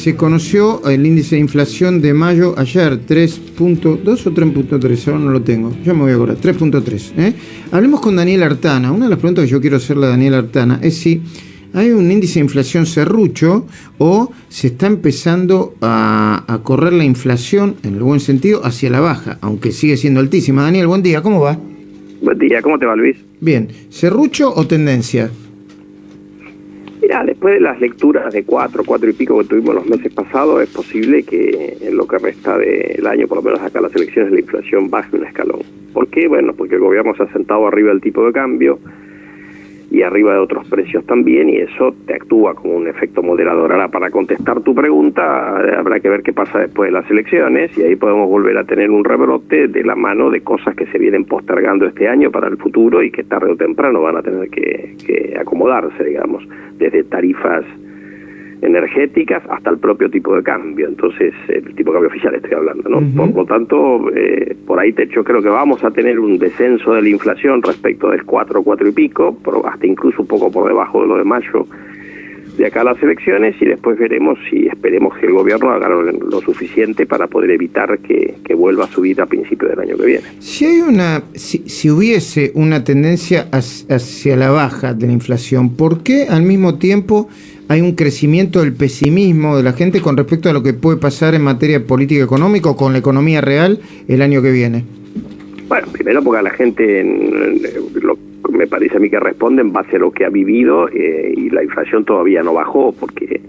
se conoció el índice de inflación de mayo ayer, 3.2 o 3.3, ahora no lo tengo, ya me voy a acordar, 3.3. ¿eh? Hablemos con Daniel Artana. Una de las preguntas que yo quiero hacerle a Daniel Artana es si hay un índice de inflación serrucho o se está empezando a, a correr la inflación, en el buen sentido, hacia la baja, aunque sigue siendo altísima. Daniel, buen día, ¿cómo va? Buen día, ¿cómo te va Luis? Bien, ¿serrucho o tendencia? Mira, después de las lecturas de cuatro, cuatro y pico que tuvimos los meses pasados, es posible que en lo que resta del año, por lo menos acá las elecciones, la inflación baje un escalón. ¿Por qué? Bueno, porque el gobierno se ha sentado arriba del tipo de cambio, y arriba de otros precios también y eso te actúa como un efecto moderador. Ahora, para contestar tu pregunta, habrá que ver qué pasa después de las elecciones y ahí podemos volver a tener un rebrote de la mano de cosas que se vienen postergando este año para el futuro y que tarde o temprano van a tener que, que acomodarse, digamos, desde tarifas energéticas hasta el propio tipo de cambio. Entonces, el tipo de cambio oficial estoy hablando, ¿no? Por lo tanto, eh, por ahí te, yo creo que vamos a tener un descenso de la inflación respecto del 4, 4 y pico, hasta incluso un poco por debajo de lo de mayo de acá a las elecciones y después veremos si esperemos que el gobierno haga lo, suficiente para poder evitar que, vuelva a subir a principios del año que viene. Si hay una, si, si hubiese una tendencia hacia la baja de la inflación, ¿por qué al mismo tiempo hay un crecimiento del pesimismo de la gente con respecto a lo que puede pasar en materia política económica o con la economía real el año que viene? Bueno, primero porque la gente lo, me parece a mí que responde en base a lo que ha vivido eh, y la inflación todavía no bajó porque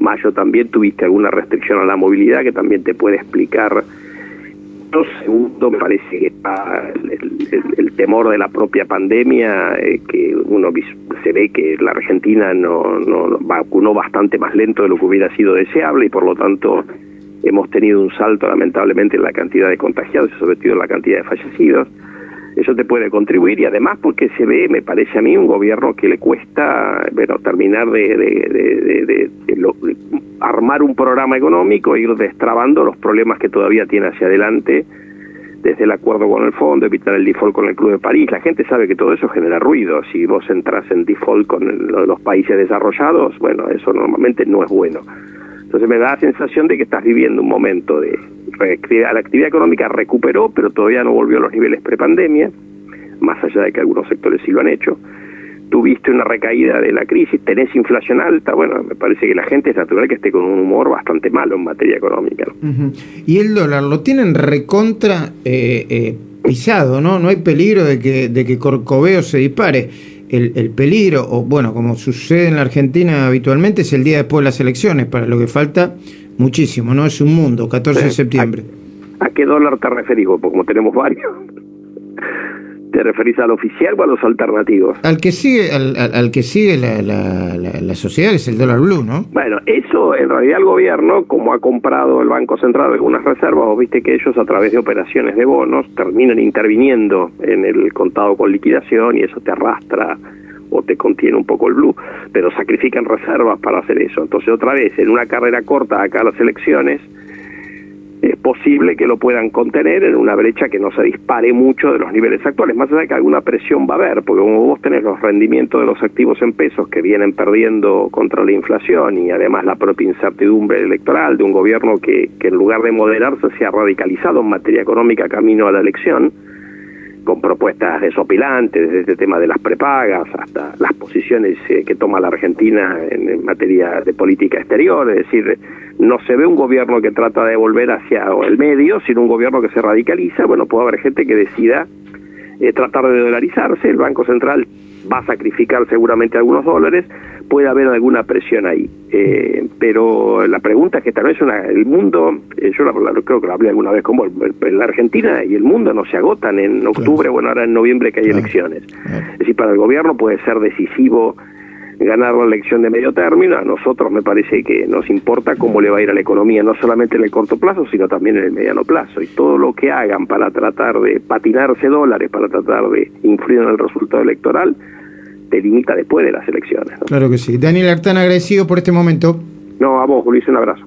mayo también tuviste alguna restricción a la movilidad que también te puede explicar segundo, me parece que está el, temor de la propia pandemia, eh, que uno se ve que la Argentina no, no vacunó bastante más lento de lo que hubiera sido deseable y por lo tanto hemos tenido un salto lamentablemente en la cantidad de contagiados y sobre todo en la cantidad de fallecidos eso te puede contribuir y además porque se ve, me parece a mí, un gobierno que le cuesta bueno, terminar de, de, armar un programa económico e ir destrabando los problemas que todavía tiene hacia adelante desde el acuerdo con el fondo, evitar el default con el Club de París. La gente sabe que todo eso genera ruido. Si vos entras en default con los países desarrollados, bueno, eso normalmente no es bueno. Entonces me da la sensación de que estás viviendo un momento de la actividad económica recuperó, pero todavía no volvió a los niveles prepandemia, más allá de que algunos sectores sí lo han hecho. Tuviste una recaída de la crisis, tenés inflación alta, bueno, me parece que la gente es natural que esté con un humor bastante malo en materia económica. Y el dólar lo tienen recontra eh, eh, pisado, ¿no? No hay peligro de que, de que Corcoveo se dispare el, el, peligro, o bueno, como sucede en la Argentina habitualmente, es el día después de las elecciones, para lo que falta muchísimo, ¿no? Es un mundo, 14 de septiembre. ¿A, qué dólar te referís? Porque como tenemos varios. ¿Te referís al oficial o a los alternativos? Al que sigue, al, al, que sigue la, la, la, sociedad es el dólar blue, ¿no? Bueno, eso en realidad el gobierno, como ha comprado el Banco Central algunas reservas, vos viste que ellos a través de operaciones de bonos terminan interviniendo en el contado con liquidación y eso te arrastra o te contiene un poco el blue, pero sacrifican reservas para hacer eso. Entonces otra vez, en una carrera corta acá a las elecciones, es posible que lo puedan contener en una brecha que no se dispare mucho de los niveles actuales, más allá de que alguna presión va a haber, porque como vos tenés los rendimientos de los activos en pesos que vienen perdiendo contra la inflación y además la propia incertidumbre electoral de un gobierno que, que en lugar de moderarse se ha radicalizado en materia económica camino a la elección, con propuestas desopilantes, desde este tema de las prepagas hasta las posiciones eh, que toma la Argentina en, materia de política exterior, es decir, no se ve un gobierno que trata de volver hacia el medio, sino un gobierno que se radicaliza, bueno, puede haber gente que decida eh, tratar de dolarizarse, el Banco Central va a sacrificar seguramente algunos dólares, puede haber alguna presión ahí. Eh, pero la pregunta es que tal vez una, el mundo, eh, yo creo que lo hablé alguna vez como la Argentina y el mundo no se agotan en octubre, bueno, ahora en noviembre que hay elecciones. Es decir, para el gobierno puede ser decisivo ganar la elección de medio término, a nosotros me parece que nos importa cómo le va a ir a la economía, no solamente en el corto plazo, sino también en el mediano plazo. Y todo lo que hagan para tratar de patinarse dólares, para tratar de influir en el resultado electoral, te limita después de las elecciones. Claro que sí. Daniel Artán, agradecido por este momento. No, a vos, Luis, un abrazo.